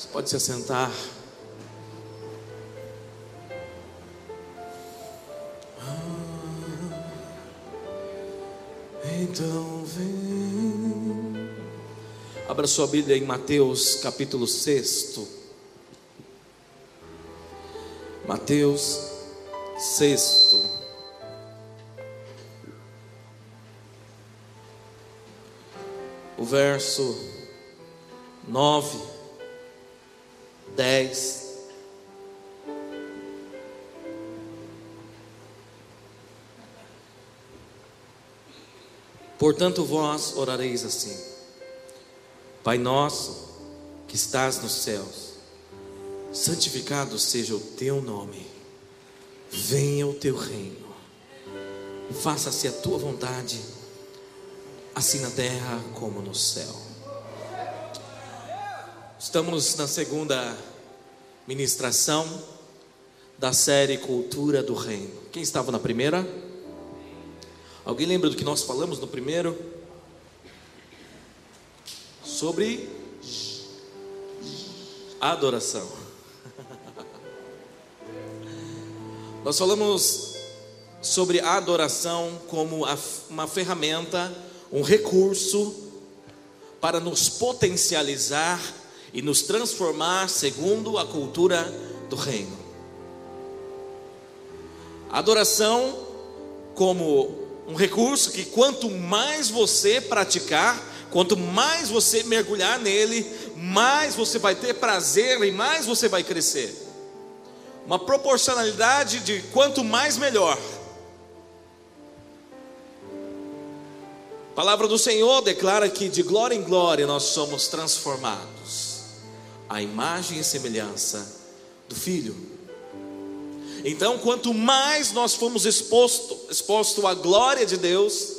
Você pode se assentar. Ah, Então vem. Abra sua Bíblia em Mateus capítulo 6. Mateus sexto. O verso nove, dez. Portanto, vós orareis assim: Pai nosso que estás nos céus, santificado seja o teu nome venha o teu reino, faça-se a tua vontade, assim na terra como no céu. Estamos na segunda ministração da série Cultura do Reino. Quem estava na primeira? Alguém lembra do que nós falamos no primeiro? Sobre adoração. Nós falamos sobre a adoração como uma ferramenta, um recurso para nos potencializar e nos transformar segundo a cultura do reino. adoração como um recurso que quanto mais você praticar, quanto mais você mergulhar nele, mais você vai ter prazer e mais você vai crescer uma proporcionalidade de quanto mais melhor. A palavra do Senhor declara que de glória em glória nós somos transformados à imagem e semelhança do Filho. Então, quanto mais nós fomos exposto, exposto à glória de Deus,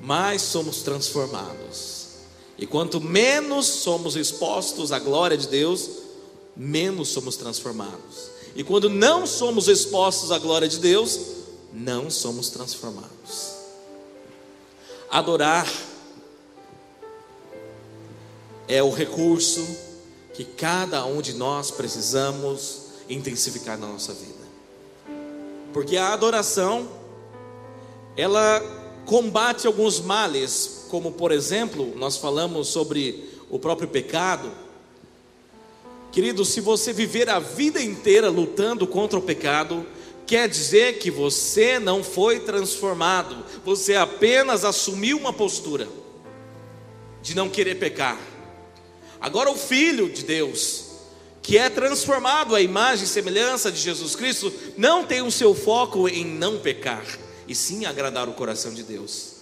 mais somos transformados. E quanto menos somos expostos à glória de Deus, menos somos transformados. E quando não somos expostos à glória de Deus, não somos transformados. Adorar é o recurso que cada um de nós precisamos intensificar na nossa vida. Porque a adoração ela combate alguns males, como por exemplo, nós falamos sobre o próprio pecado, Querido, se você viver a vida inteira lutando contra o pecado, quer dizer que você não foi transformado, você apenas assumiu uma postura de não querer pecar. Agora, o Filho de Deus, que é transformado à imagem e semelhança de Jesus Cristo, não tem o seu foco em não pecar, e sim agradar o coração de Deus.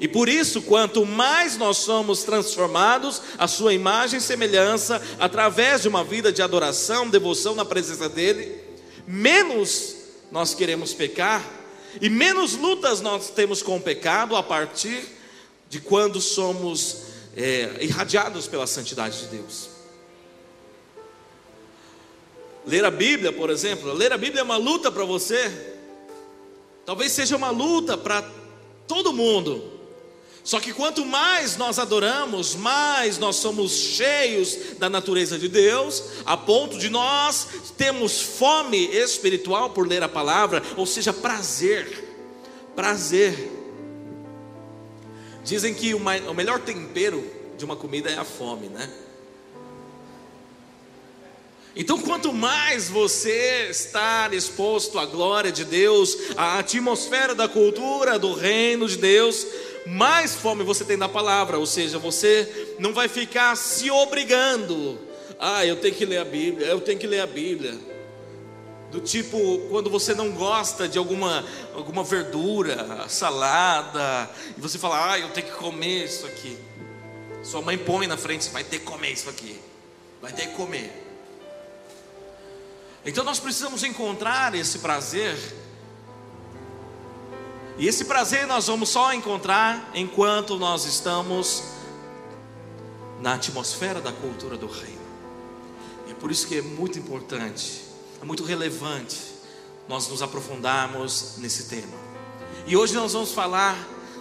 E por isso, quanto mais nós somos transformados à sua imagem e semelhança, através de uma vida de adoração, devoção na presença dEle, menos nós queremos pecar e menos lutas nós temos com o pecado a partir de quando somos é, irradiados pela santidade de Deus. Ler a Bíblia, por exemplo, ler a Bíblia é uma luta para você, talvez seja uma luta para todo mundo, só que quanto mais nós adoramos, mais nós somos cheios da natureza de Deus, a ponto de nós termos fome espiritual por ler a palavra, ou seja, prazer. Prazer. Dizem que o melhor tempero de uma comida é a fome, né? Então, quanto mais você estar exposto à glória de Deus, à atmosfera da cultura do reino de Deus, mais fome você tem da palavra, ou seja, você não vai ficar se obrigando. Ah, eu tenho que ler a Bíblia, eu tenho que ler a Bíblia. Do tipo, quando você não gosta de alguma, alguma verdura, salada, e você fala, ah, eu tenho que comer isso aqui. Sua mãe põe na frente, vai ter que comer isso aqui. Vai ter que comer. Então nós precisamos encontrar esse prazer e esse prazer nós vamos só encontrar enquanto nós estamos na atmosfera da cultura do reino. É por isso que é muito importante, é muito relevante nós nos aprofundarmos nesse tema. E hoje nós vamos falar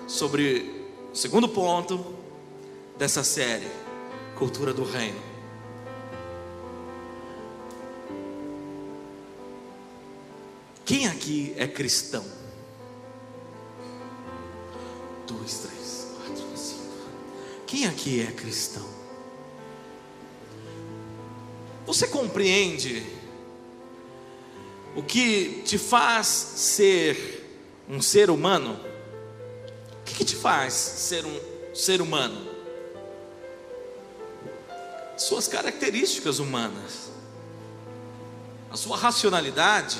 sobre o segundo ponto dessa série, Cultura do Reino. Quem aqui é cristão? Dois, três, quatro, cinco. Quem aqui é cristão? Você compreende o que te faz ser um ser humano? O que, que te faz ser um ser humano? Suas características humanas, a sua racionalidade,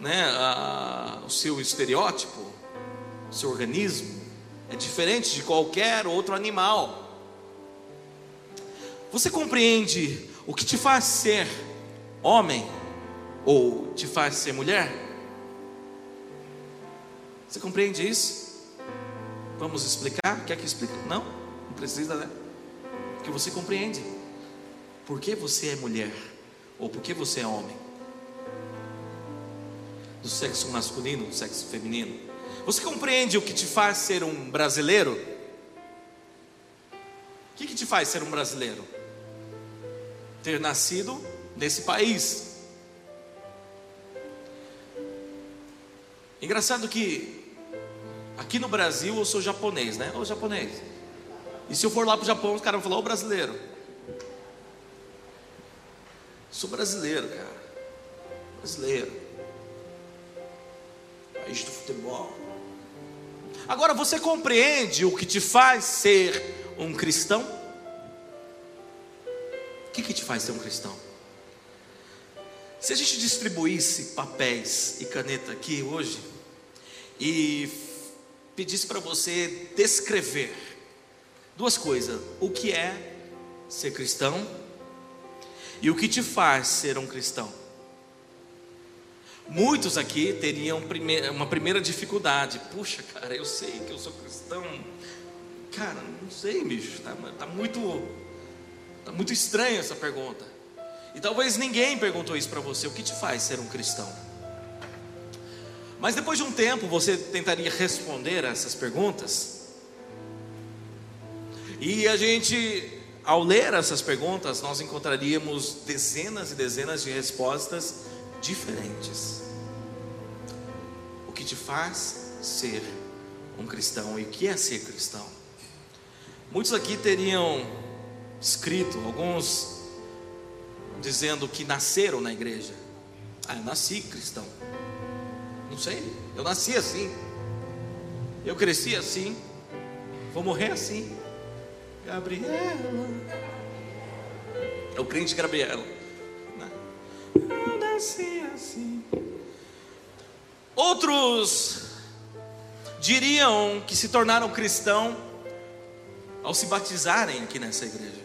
né, a, o seu estereótipo, o seu organismo, é diferente de qualquer outro animal. Você compreende o que te faz ser homem ou te faz ser mulher? Você compreende isso? Vamos explicar? Quer que explique? Não? Não precisa, né? Que você compreende. Por que você é mulher? Ou por que você é homem? Do sexo masculino, do sexo feminino. Você compreende o que te faz ser um brasileiro? O que, que te faz ser um brasileiro? Ter nascido nesse país. Engraçado que aqui no Brasil eu sou japonês, né? Ou japonês. E se eu for lá para o Japão, os caras vão falar, ô brasileiro. Sou brasileiro, cara. Brasileiro. País do futebol. Agora você compreende o que te faz ser um cristão? O que, que te faz ser um cristão? Se a gente distribuísse papéis e caneta aqui hoje e pedisse para você descrever duas coisas: o que é ser cristão e o que te faz ser um cristão. Muitos aqui teriam uma primeira dificuldade. Puxa, cara, eu sei que eu sou cristão. Cara, não sei, bicho. Tá, tá muito, tá muito estranha essa pergunta. E talvez ninguém perguntou isso para você: o que te faz ser um cristão? Mas depois de um tempo você tentaria responder essas perguntas, e a gente, ao ler essas perguntas, nós encontraríamos dezenas e dezenas de respostas diferentes. O que te faz ser um cristão e o que é ser cristão? Muitos aqui teriam escrito, alguns dizendo que nasceram na igreja. Ah, eu nasci cristão. Não sei, eu nasci assim. Eu cresci assim. Vou morrer assim. Gabriela. É o crente Gabriela. Eu nasci assim. Outros diriam que se tornaram cristão ao se batizarem aqui nessa igreja.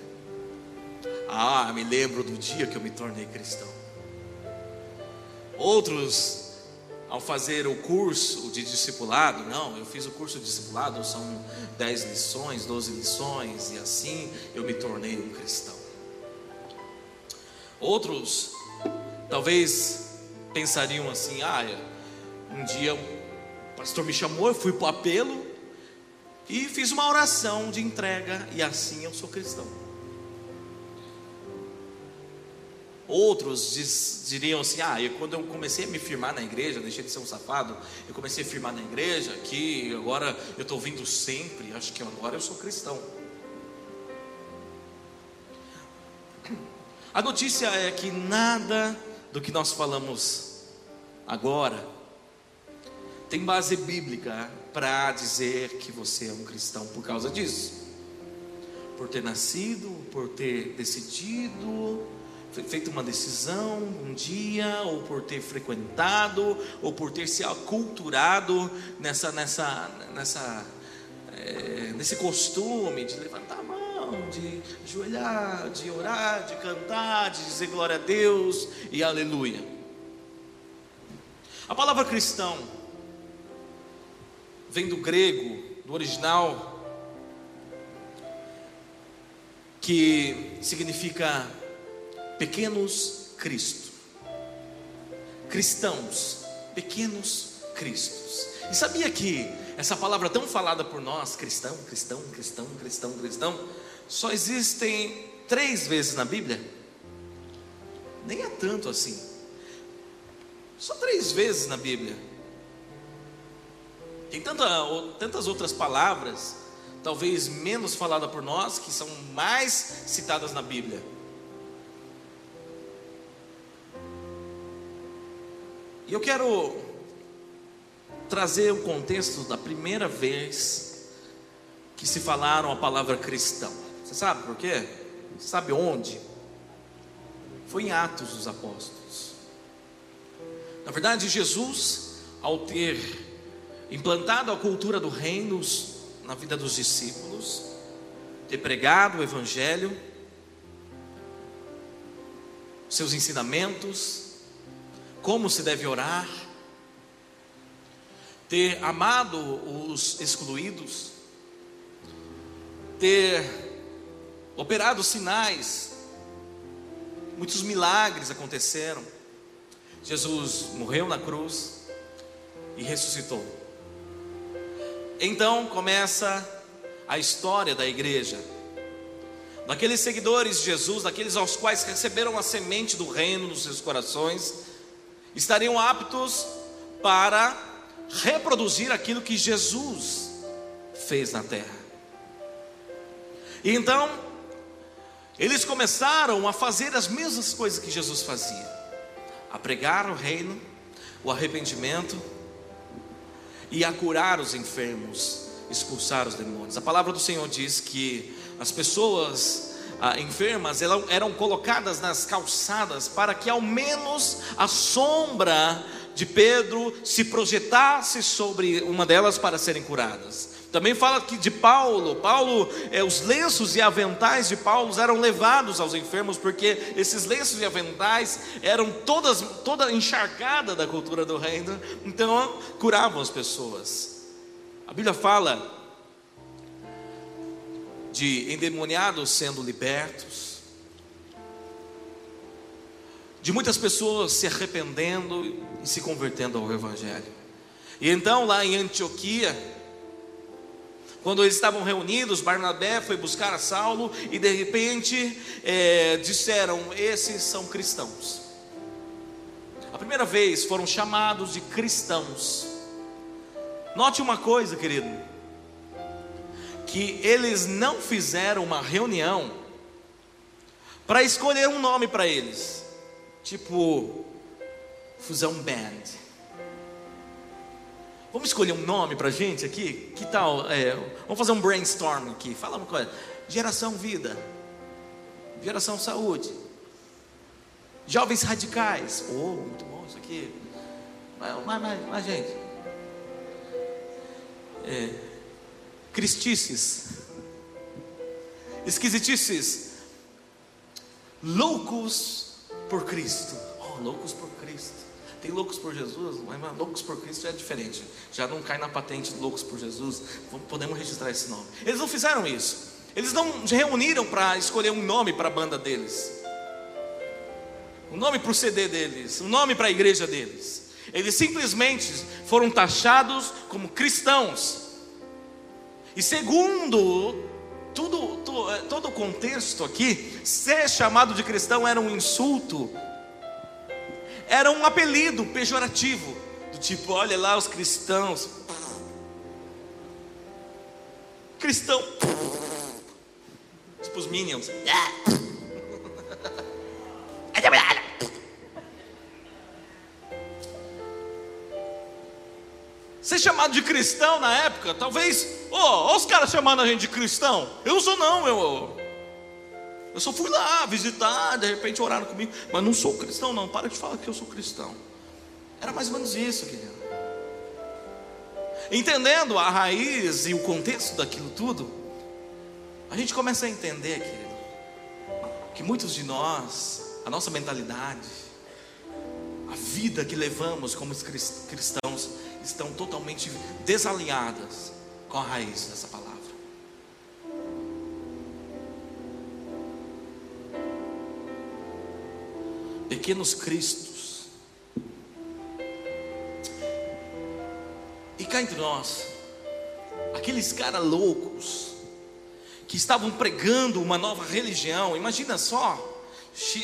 Ah, me lembro do dia que eu me tornei cristão. Outros, ao fazer o curso de discipulado, não, eu fiz o curso de discipulado, são 10 lições, 12 lições, e assim eu me tornei um cristão. Outros, talvez pensariam assim: ah, um dia o pastor me chamou, eu fui para o apelo e fiz uma oração de entrega, e assim eu sou cristão. Outros diz, diriam assim: ah, eu, quando eu comecei a me firmar na igreja, deixei de ser um safado, eu comecei a firmar na igreja, que agora eu estou vindo sempre, acho que agora eu sou cristão. A notícia é que nada do que nós falamos agora tem base bíblica para dizer que você é um cristão por causa disso. Por ter nascido, por ter decidido, feito uma decisão um dia, ou por ter frequentado, ou por ter se aculturado nessa, nessa, nessa, é, nesse costume de levantar a mão, de ajoelhar, de orar, de cantar, de dizer glória a Deus e aleluia. A palavra cristão vem do grego, do original, que significa pequenos Cristo. cristãos, pequenos cristos. E sabia que essa palavra tão falada por nós, cristão, cristão, cristão, cristão, cristão, só existem três vezes na Bíblia? Nem é tanto assim. Só três vezes na Bíblia. Tem tanta, tantas outras palavras, talvez menos faladas por nós, que são mais citadas na Bíblia. E eu quero trazer o contexto da primeira vez que se falaram a palavra cristão. Você sabe por quê? Sabe onde? Foi em Atos dos Apóstolos. Na verdade, Jesus, ao ter implantado a cultura do reino na vida dos discípulos, ter pregado o Evangelho, seus ensinamentos, como se deve orar, ter amado os excluídos, ter operado sinais, muitos milagres aconteceram. Jesus morreu na cruz e ressuscitou. Então começa a história da igreja, daqueles seguidores de Jesus, daqueles aos quais receberam a semente do reino nos seus corações, estariam aptos para reproduzir aquilo que Jesus fez na terra. E então, eles começaram a fazer as mesmas coisas que Jesus fazia: a pregar o reino, o arrependimento e a curar os enfermos, expulsar os demônios. A palavra do Senhor diz que as pessoas ah, enfermas eram, eram colocadas nas calçadas para que ao menos a sombra de Pedro se projetasse sobre uma delas para serem curadas. Também fala que de Paulo, Paulo, é, os lenços e aventais de Paulo eram levados aos enfermos, porque esses lenços e aventais eram todas, toda encharcada da cultura do reino, então curavam as pessoas. A Bíblia fala de endemoniados sendo libertos, de muitas pessoas se arrependendo e se convertendo ao Evangelho. E então, lá em Antioquia, quando eles estavam reunidos, Barnabé foi buscar a Saulo e de repente é, disseram: Esses são cristãos. A primeira vez foram chamados de cristãos. Note uma coisa, querido que eles não fizeram uma reunião para escolher um nome para eles, tipo Fusão Band. Vamos escolher um nome para gente aqui? Que tal? É, vamos fazer um brainstorm aqui. Fala uma coisa: Geração Vida, Geração Saúde, Jovens Radicais. Oh, muito bom isso aqui. Mais, mais, mais gente. É, cristices, esquisitices, loucos por Cristo. Oh, loucos por Cristo. Tem loucos por Jesus, mas loucos por Cristo é diferente. Já não cai na patente de loucos por Jesus. Podemos registrar esse nome. Eles não fizeram isso. Eles não reuniram para escolher um nome para a banda deles. Um nome para o CD deles, um nome para a igreja deles. Eles simplesmente foram taxados como cristãos. E segundo tudo, é, todo o contexto aqui, ser chamado de cristão era um insulto, era um apelido pejorativo, do tipo, olha lá os cristãos. Cristão. Tipo os Minions. Ser chamado de cristão na época, talvez, ó, os caras chamando a gente de cristão. Eu não sou não, eu, eu só fui lá visitar, de repente oraram comigo, mas não sou cristão não. Para de falar que eu sou cristão. Era mais ou menos isso, querido. Entendendo a raiz e o contexto daquilo tudo, a gente começa a entender, querido, que muitos de nós, a nossa mentalidade, a vida que levamos como cristãos, estão totalmente desalinhadas qual a raiz dessa palavra? Pequenos Cristos. E cá entre nós, aqueles caras loucos que estavam pregando uma nova religião, imagina só,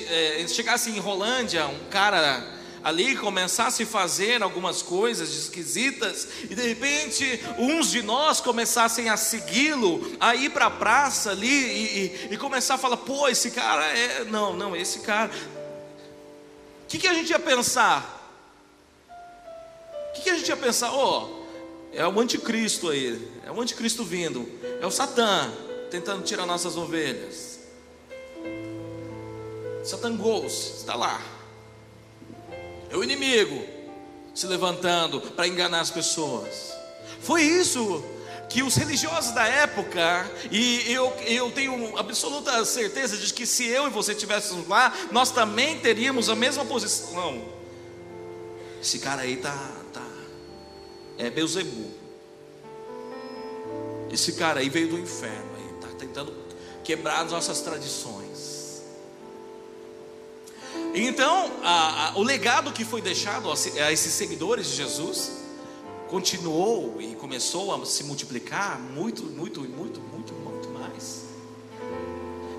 eh, chegasse em Rolândia um cara ali começasse a fazer algumas coisas esquisitas e de repente uns de nós começassem a segui-lo, a ir para a praça ali e, e, e, começar a falar: pô, esse cara é. Não, não, esse cara. O que, que a gente ia pensar? O que, que a gente ia pensar? Oh, é o anticristo aí, é o anticristo vindo, é o Satã tentando tirar nossas ovelhas. Satan Ghost está lá. É o inimigo se levantando para enganar as pessoas. Foi isso que os religiosos da época, e eu, eu tenho absoluta certeza de que se eu e você estivéssemos lá, nós também teríamos a mesma posição. Esse cara aí tá, tá é Beuzebu. Esse cara aí veio do inferno, aí tá tentando quebrar as nossas tradições. Então, a, a, o legado que foi deixado a, esses seguidores de Jesus continuou e começou a se multiplicar muito, muito, muito, muito, muito mais.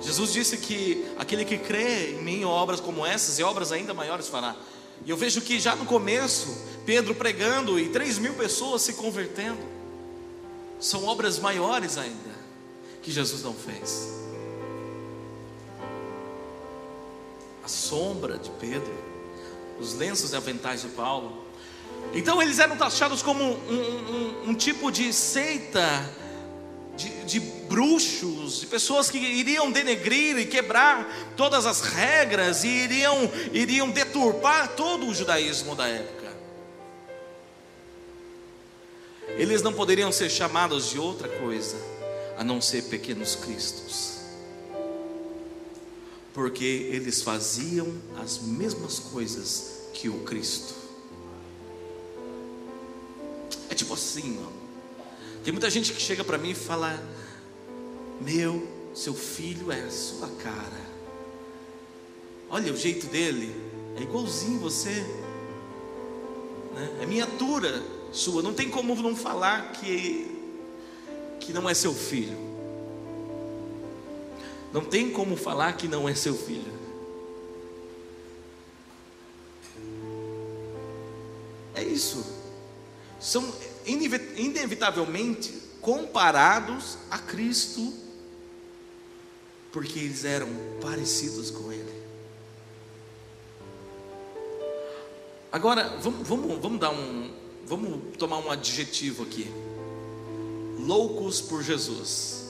Jesus disse que aquele que crê em mim, obras como essas e obras ainda maiores fará. E eu vejo que já no começo, Pedro pregando e três mil pessoas se convertendo, são obras maiores ainda que Jesus não fez. Sombra de Pedro, os lenços e aventais de Paulo, então eles eram taxados como um, um, um tipo de seita, de, de, bruxos, de pessoas que iriam denegrir e quebrar todas as regras e iriam, iriam deturpar todo o judaísmo da época. Eles não poderiam ser chamados de outra coisa a não ser pequenos cristos, porque eles faziam as mesmas coisas que o Cristo. É tipo assim, ó. Tem muita gente que chega para mim e fala: Meu, seu filho é a sua cara. Olha o jeito dele, é igualzinho você. Né? É miniatura sua. Não tem como não falar que que não é seu filho. Não tem como falar que não é seu filho. É isso são inevitavelmente comparados a Cristo, porque eles eram parecidos com Ele. Agora, vamos, vamos, vamos dar um, vamos tomar um adjetivo aqui. Loucos por Jesus,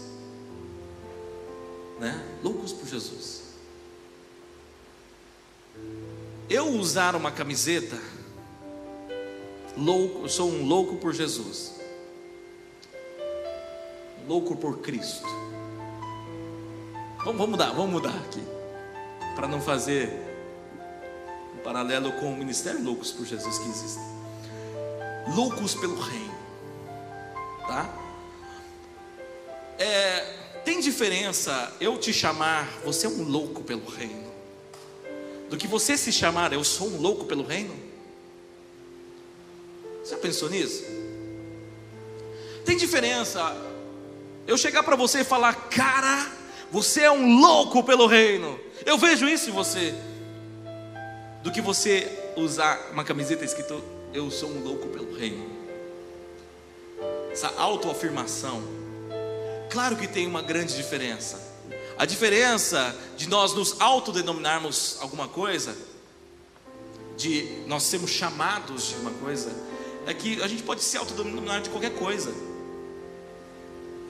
né? Loucos por Jesus. Eu usar uma camiseta louco, eu sou um louco por Jesus. Louco por Cristo. Vamos, vamos mudar, vamos mudar aqui. Para não fazer um paralelo com o ministério Loucos por Jesus que existe. Loucos pelo reino. Tá? É, tem diferença eu te chamar, você é um louco pelo reino, do que você se chamar, eu sou um louco pelo reino? Você pensou nisso? Tem diferença eu chegar para você e falar, cara, você é um louco pelo reino. Eu vejo isso em você. Do que você usar uma camiseta escrito, eu sou um louco pelo reino. Essa autoafirmação. Claro que tem uma grande diferença. A diferença de nós nos autodenominarmos alguma coisa, de nós sermos chamados de uma coisa, é que a gente pode se autodenominar de qualquer coisa.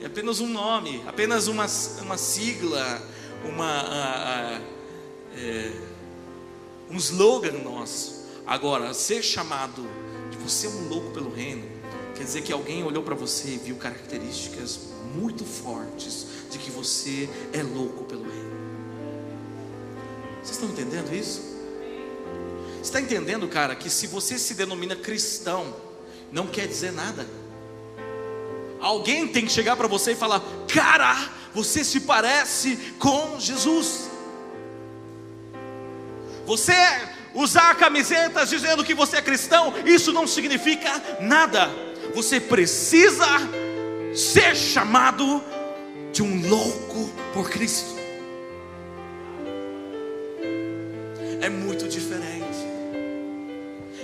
É apenas um nome, apenas uma, uma sigla, uma, a, a, é, um slogan nosso. Agora, ser chamado de você é um louco pelo reino, quer dizer que alguém olhou para você e viu características muito fortes de que você é louco pelo reino. Vocês estão entendendo isso? está entendendo, cara, que se você se denomina cristão, não quer dizer nada. Alguém tem que chegar para você e falar: Cara, você se parece com Jesus. Você usar camisetas dizendo que você é cristão, isso não significa nada. Você precisa ser chamado de um louco por Cristo. É muito diferente.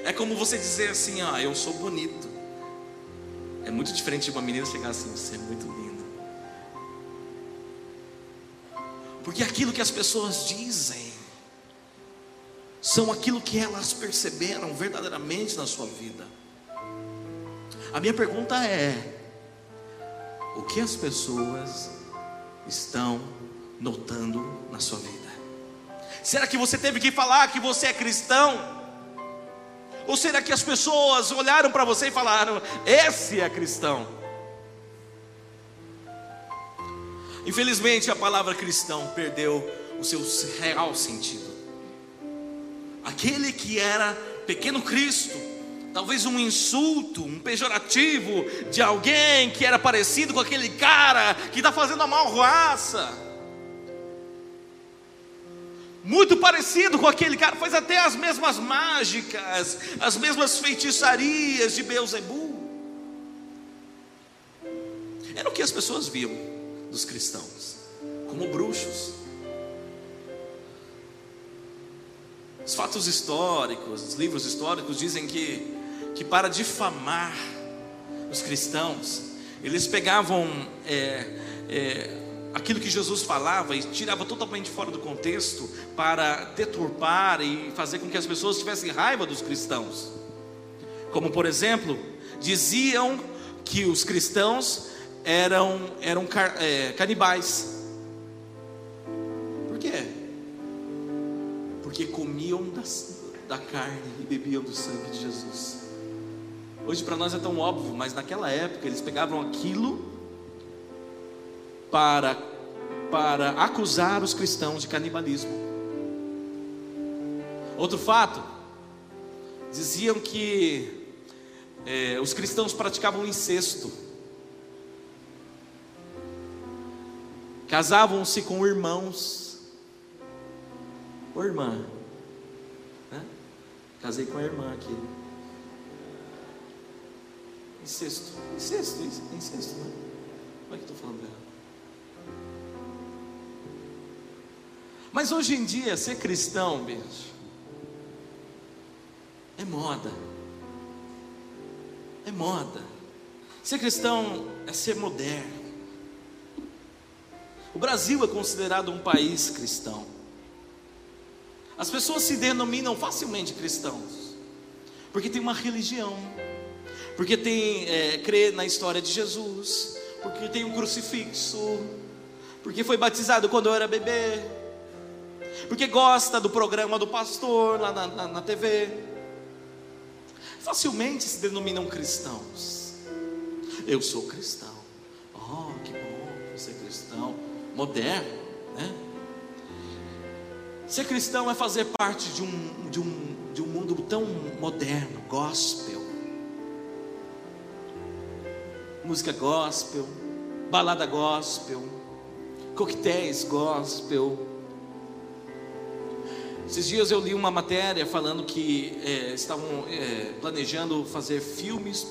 É como você dizer assim: Ah, eu sou bonito. É muito diferente de uma menina chegar assim: Você é muito lindo. Porque aquilo que as pessoas dizem são aquilo que elas perceberam verdadeiramente na sua vida. A minha pergunta é: o que as pessoas estão notando na sua vida? Será que você teve que falar que você é cristão? Ou será que as pessoas olharam para você e falaram: esse é cristão? Infelizmente, a palavra cristão perdeu o seu real sentido. Aquele que era pequeno Cristo, talvez um insulto, um pejorativo de alguém que era parecido com aquele cara que está fazendo a mal raça. Muito parecido com aquele cara, faz até as mesmas mágicas, as mesmas feitiçarias de Beuzebu. Era o que as pessoas viam dos cristãos, como bruxos. Os fatos históricos, os livros históricos dizem que que para difamar os cristãos, eles pegavam é, é, aquilo que Jesus falava e tirava totalmente fora do contexto para deturpar e fazer com que as pessoas tivessem raiva dos cristãos. Como por exemplo, diziam que os cristãos eram, eram é, canibais. Por quê? Porque comiam das, da carne e bebiam do sangue de Jesus. Hoje para nós é tão óbvio, mas naquela época eles pegavam aquilo para, para acusar os cristãos de canibalismo. Outro fato, diziam que é, os cristãos praticavam incesto, casavam-se com irmãos. Ô irmã, né? casei com a irmã aqui. Incesto. Incesto, incesto, né? Como é que estou falando dela? Mas hoje em dia, ser cristão, bicho, é moda. É moda. Ser cristão é ser moderno. O Brasil é considerado um país cristão. As pessoas se denominam facilmente cristãos, porque tem uma religião porque tem é, na história de Jesus, porque tem um crucifixo, porque foi batizado quando eu era bebê, porque gosta do programa do pastor lá na, na, na TV. Facilmente se denominam cristãos. Eu sou cristão. Oh, que bom é cristão, moderno, né? Ser cristão é fazer parte de um, de um, de um mundo tão moderno, gospel música gospel, balada gospel, coquetéis gospel. Esses dias eu li uma matéria falando que é, estavam é, planejando fazer filmes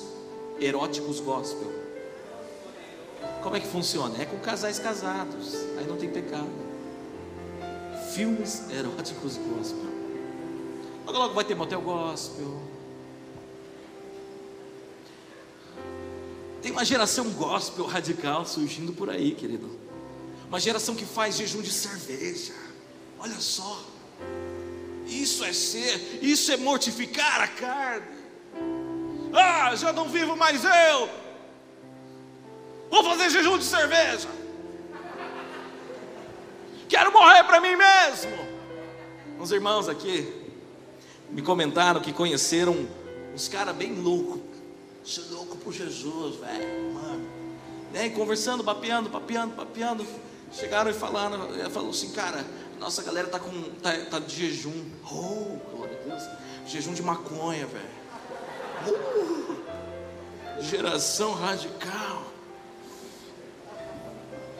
eróticos gospel. Como é que funciona? É com casais casados, aí não tem pecado. Filmes eróticos gospel. Logo, logo vai ter motel gospel. Tem uma geração gospel radical surgindo por aí, querido. Uma geração que faz jejum de cerveja. Olha só. Isso é ser, isso é mortificar a carne. Ah, já não vivo mais eu. Vou fazer jejum de cerveja. Quero morrer para mim mesmo. Uns irmãos aqui me comentaram que conheceram uns caras bem loucos Sou louco por Jesus, velho, mano. E conversando, papeando, papeando, papeando. Chegaram e falaram, ela falou assim, cara, nossa galera tá com. tá, tá de jejum. Oh, glória a Deus. Jejum de maconha, velho. Uh, geração radical.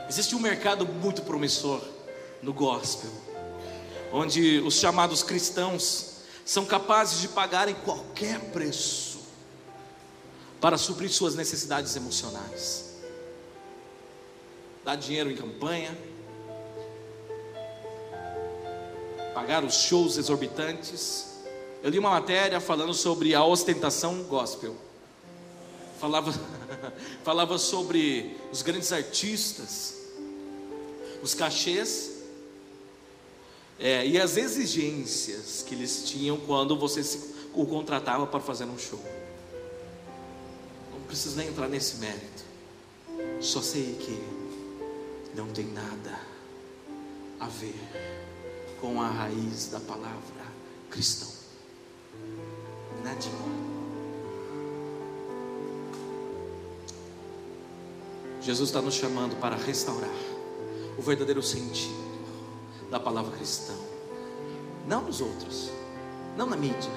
Existe um mercado muito promissor no gospel, onde os chamados cristãos são capazes de pagarem qualquer preço para suprir suas necessidades emocionais. Dar dinheiro em campanha, pagar os shows exorbitantes. Eu li uma matéria falando sobre a ostentação gospel. Falava, falava sobre os grandes artistas, os cachês é, e as exigências que eles tinham quando você se, o contratava para fazer um show. Preciso nem entrar nesse mérito. Só sei que não tem nada a ver com a raiz da palavra cristão. Nadinha. Jesus está nos chamando para restaurar o verdadeiro sentido da palavra cristão, não nos outros, não na mídia,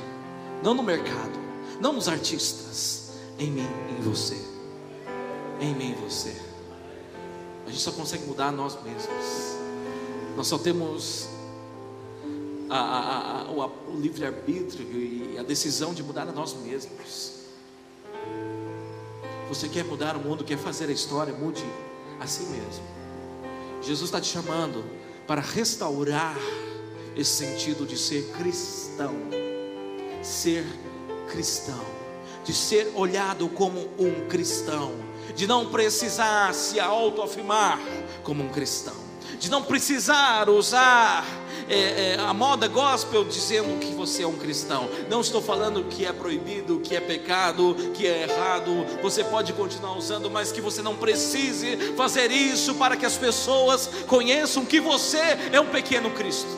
não no mercado, não nos artistas, em mim, em você, em mim, em você. A gente só consegue mudar nós mesmos. Nós só temos a, a, a, o, o livre-arbítrio e a decisão de mudar a nós mesmos. Você quer mudar o mundo, quer fazer a história, mude assim mesmo. Jesus está te chamando para restaurar esse sentido de ser cristão. Ser cristão, de ser olhado como um cristão, de não precisar se autoafirmar como um cristão, de não precisar usar é, é, a moda gospel dizendo que você é um cristão. Não estou falando que é proibido, que é pecado, que é errado. Você pode continuar usando, mas que você não precise fazer isso para que as pessoas conheçam que você é um pequeno Cristo.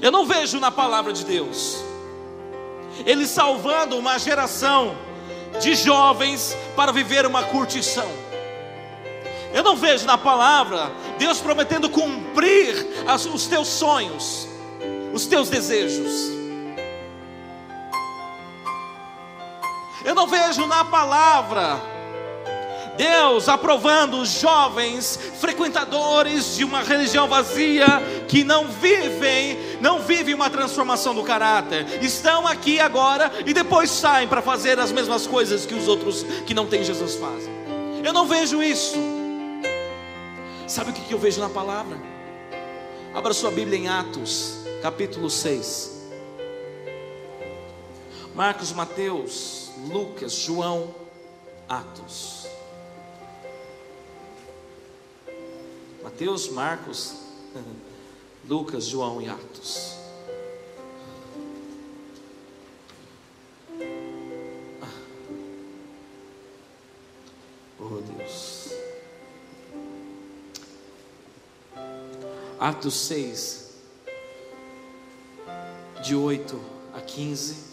Eu não vejo na palavra de Deus Ele salvando uma geração de jovens para viver uma curtição. Eu não vejo na palavra Deus prometendo cumprir as, os teus sonhos, os teus desejos. Eu não vejo na palavra Deus aprovando os jovens frequentadores de uma religião vazia que não vivem, não vivem uma transformação do caráter. Estão aqui agora e depois saem para fazer as mesmas coisas que os outros que não têm Jesus fazem. Eu não vejo isso. Sabe o que eu vejo na palavra? Abra sua Bíblia em Atos, capítulo 6. Marcos, Mateus, Lucas, João, Atos. Mateus, Marcos, Lucas, João e Atos. Oh Deus. Atos 6, de 8 a 15.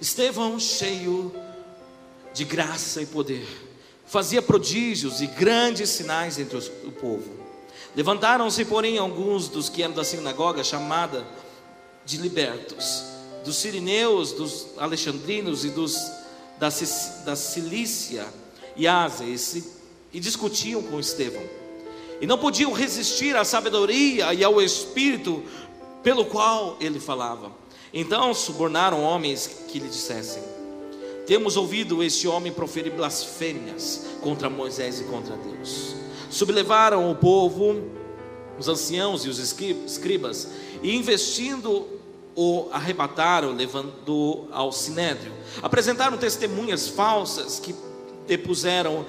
Estevão, cheio de graça e poder, fazia prodígios e grandes sinais entre os, o povo. Levantaram-se, porém, alguns dos que eram da sinagoga chamada de libertos, dos sirineus, dos alexandrinos e dos da, da Cilícia e Ásia, e discutiam com Estevão. E não podiam resistir à sabedoria e ao espírito pelo qual ele falava. Então subornaram homens que lhe dissessem: Temos ouvido este homem proferir blasfêmias contra Moisés e contra Deus. Sublevaram o povo, os anciãos e os escribas, e investindo o arrebataram, levando ao sinédrio. Apresentaram testemunhas falsas que depuseram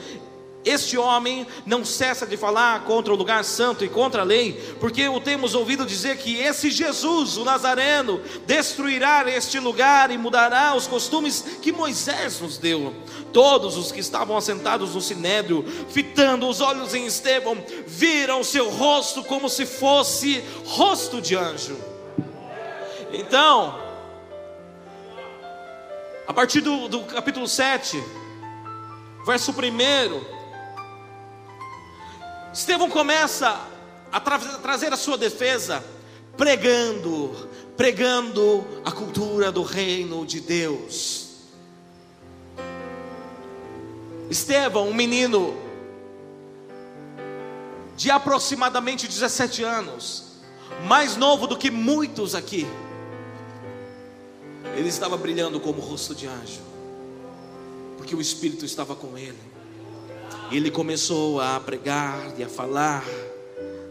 este homem não cessa de falar contra o lugar santo e contra a lei, porque o temos ouvido dizer que esse Jesus, o Nazareno, destruirá este lugar e mudará os costumes que Moisés nos deu. Todos os que estavam assentados no sinédrio, fitando os olhos em Estevão, viram seu rosto como se fosse rosto de anjo. Então, a partir do, do capítulo 7, verso 1 Estevão começa a tra trazer a sua defesa, pregando, pregando a cultura do reino de Deus. Estevão, um menino de aproximadamente 17 anos, mais novo do que muitos aqui, Ele estava brilhando como rosto de anjo, porque o Espírito estava com ele. Ele começou a pregar e a falar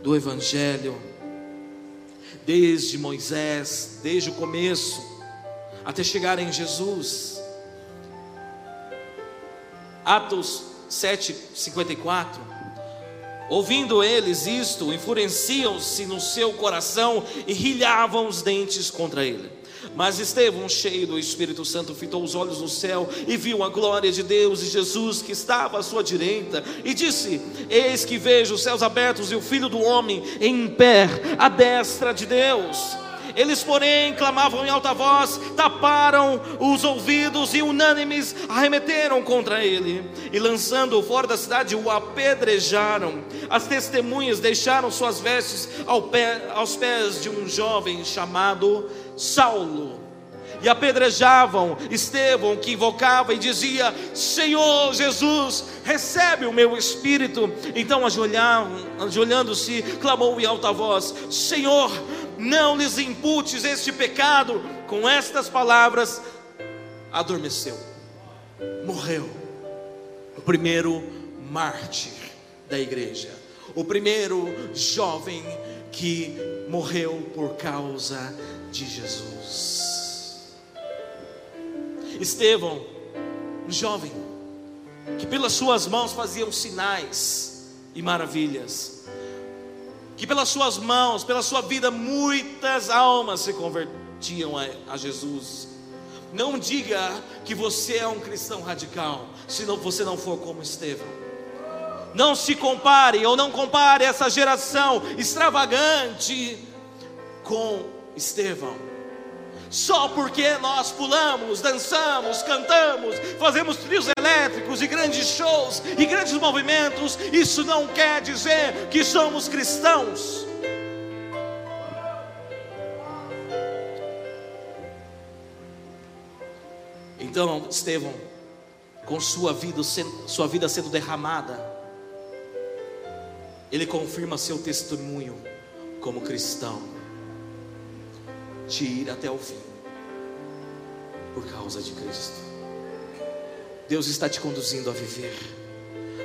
do Evangelho, desde Moisés, desde o começo, até chegar em Jesus. Atos 7, 54. Ouvindo eles isto, enfureciam-se no seu coração e rilhavam os dentes contra ele. Mas Estevão, cheio do Espírito Santo, fitou os olhos no céu e viu a glória de Deus e Jesus que estava à sua direita, e disse: Eis que vejo os céus abertos e o filho do homem em pé, à destra de Deus. Eles, porém, clamavam em alta voz, taparam os ouvidos e, unânimes, arremeteram contra ele e, lançando-o fora da cidade, o apedrejaram. As testemunhas deixaram suas vestes ao pé, aos pés de um jovem chamado Saulo e apedrejavam Estevão, que invocava e dizia: Senhor Jesus, recebe o meu espírito. Então, ajoelhando-se, clamou em alta voz: Senhor, não lhes imputes este pecado. Com estas palavras, adormeceu, morreu. O primeiro mártir da igreja, o primeiro jovem que morreu por causa de Jesus. Estevão, um jovem, que pelas suas mãos faziam sinais e maravilhas, que pelas suas mãos, pela sua vida, muitas almas se convertiam a, a Jesus. Não diga que você é um cristão radical, se não, você não for como Estevão. Não se compare ou não compare essa geração extravagante com Estevão só porque nós pulamos, dançamos, cantamos, fazemos trios elétricos e grandes shows e grandes movimentos, isso não quer dizer que somos cristãos. Então, Estevão, com sua vida, sua vida sendo derramada, ele confirma seu testemunho como cristão de ir até o fim, por causa de Cristo. Deus está te conduzindo a viver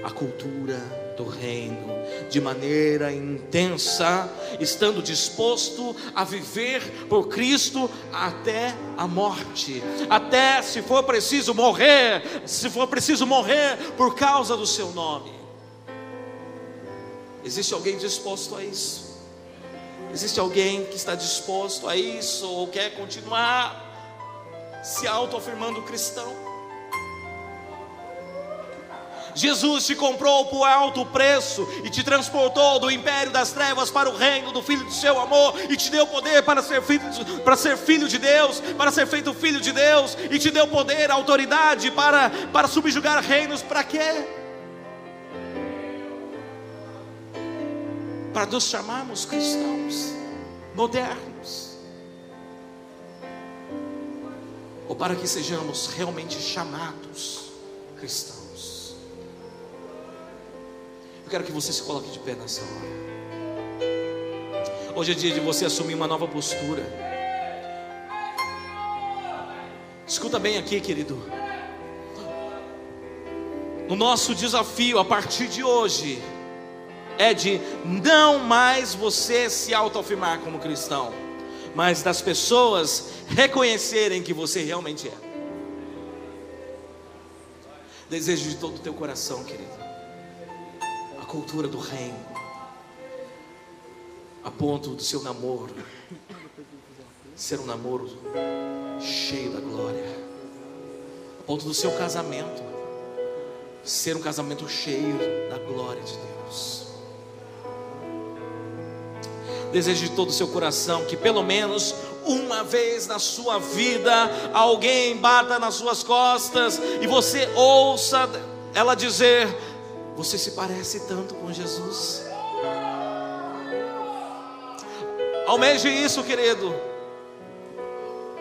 a cultura do reino de maneira intensa, estando disposto a viver por Cristo até a morte, até se for preciso morrer, se for preciso morrer por causa do seu nome. Existe alguém disposto a isso? Existe alguém que está disposto a isso ou quer continuar se autoafirmando cristão? Jesus te comprou por alto preço e te transportou do império das trevas para o reino do Filho do seu amor e te deu poder para ser filho, para ser filho de Deus, para ser feito filho de Deus e te deu poder, autoridade para, para subjugar reinos. Para quê? Para nos chamarmos cristãos modernos, ou para que sejamos realmente chamados cristãos. Eu quero que você se coloque de pé nessa hora. Hoje é dia de você assumir uma nova postura. Escuta bem aqui, querido. O nosso desafio a partir de hoje é de não mais você se autoafirmar como cristão, mas das pessoas reconhecerem que você realmente é. Desejo de todo o teu coração, querido, a cultura do reino, a ponto do seu namoro ser um namoro cheio da glória, a ponto do seu casamento ser um casamento cheio da glória de Deus. Desejo de todo o seu coração que pelo menos uma vez na sua vida alguém bata nas suas costas e você ouça ela dizer: Você se parece tanto com Jesus. Almeje isso, querido.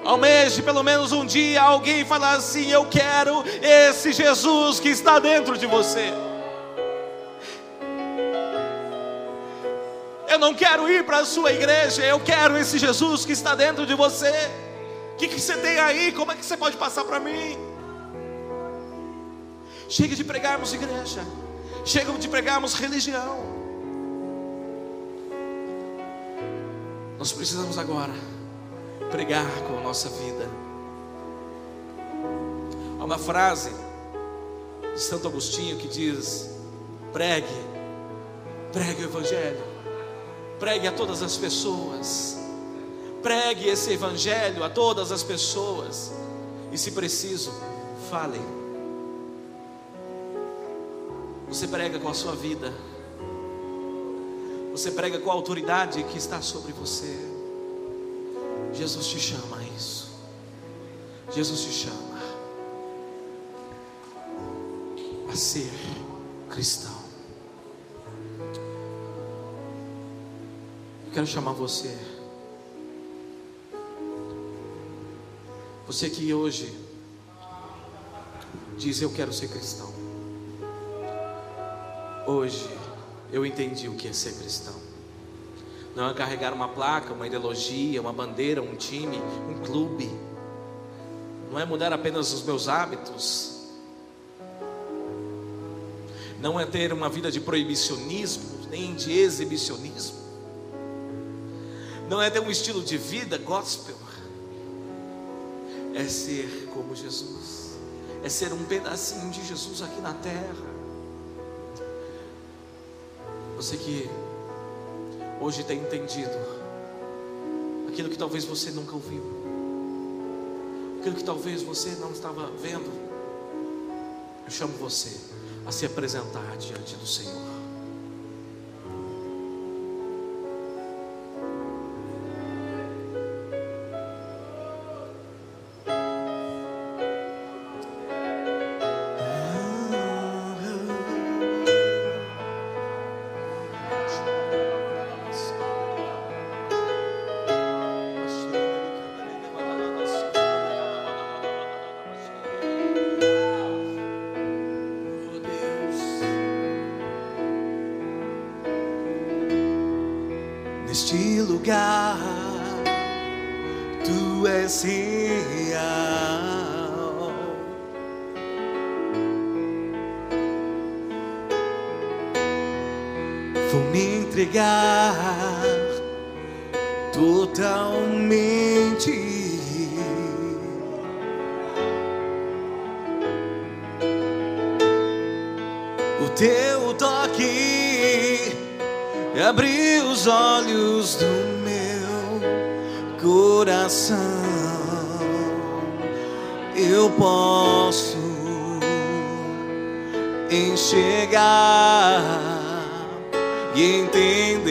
Almeje pelo menos um dia alguém falar assim: Eu quero esse Jesus que está dentro de você. Eu não quero ir para a sua igreja, eu quero esse Jesus que está dentro de você. O que, que você tem aí? Como é que você pode passar para mim? Chega de pregarmos igreja. Chega de pregarmos religião. Nós precisamos agora pregar com a nossa vida. Há uma frase de Santo Agostinho que diz: pregue, pregue o Evangelho, pregue a todas as pessoas, pregue esse Evangelho a todas as pessoas, e se preciso, fale. Você prega com a sua vida, você prega com a autoridade que está sobre você. Jesus te chama a isso, Jesus te chama. a ser cristão. Quero chamar você. Você que hoje diz eu quero ser cristão. Hoje eu entendi o que é ser cristão. Não é carregar uma placa, uma ideologia, uma bandeira, um time, um clube. Não é mudar apenas os meus hábitos, não é ter uma vida de proibicionismo, nem de exibicionismo, não é ter um estilo de vida gospel, é ser como Jesus, é ser um pedacinho de Jesus aqui na terra. Você que hoje tem entendido aquilo que talvez você nunca ouviu, aquilo que talvez você não estava vendo, eu chamo você a se apresentar diante do Senhor. eu posso enxergar e entender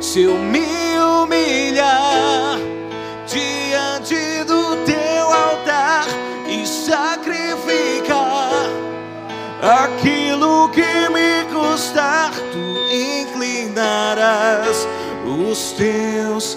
se eu me humilhar diante do teu altar e sacrificar aquilo que me custar, tu inclinarás os teus.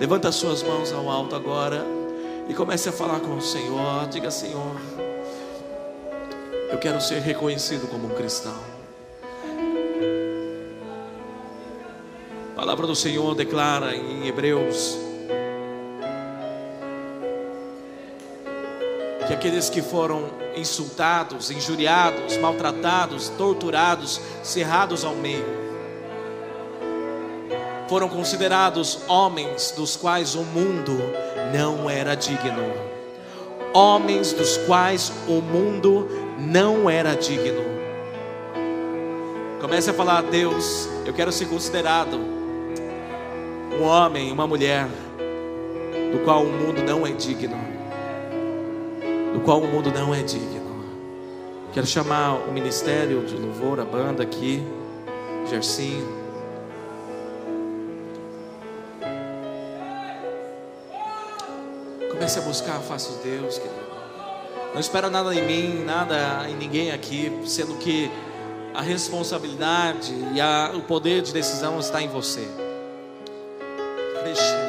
Levanta as suas mãos ao alto agora e comece a falar com o Senhor. Diga, Senhor, eu quero ser reconhecido como um cristão. A palavra do Senhor declara em Hebreus que aqueles que foram insultados, injuriados, maltratados, torturados, cerrados ao meio, foram considerados homens dos quais o mundo não era digno. Homens dos quais o mundo não era digno. Comece a falar, Deus, eu quero ser considerado um homem, uma mulher, do qual o mundo não é digno do qual o mundo não é digno. Quero chamar o ministério de louvor, a banda aqui, Gercinho. Comece a buscar a face de Deus, querido. Não espera nada em mim, nada em ninguém aqui, sendo que a responsabilidade e a, o poder de decisão está em você. Deixa.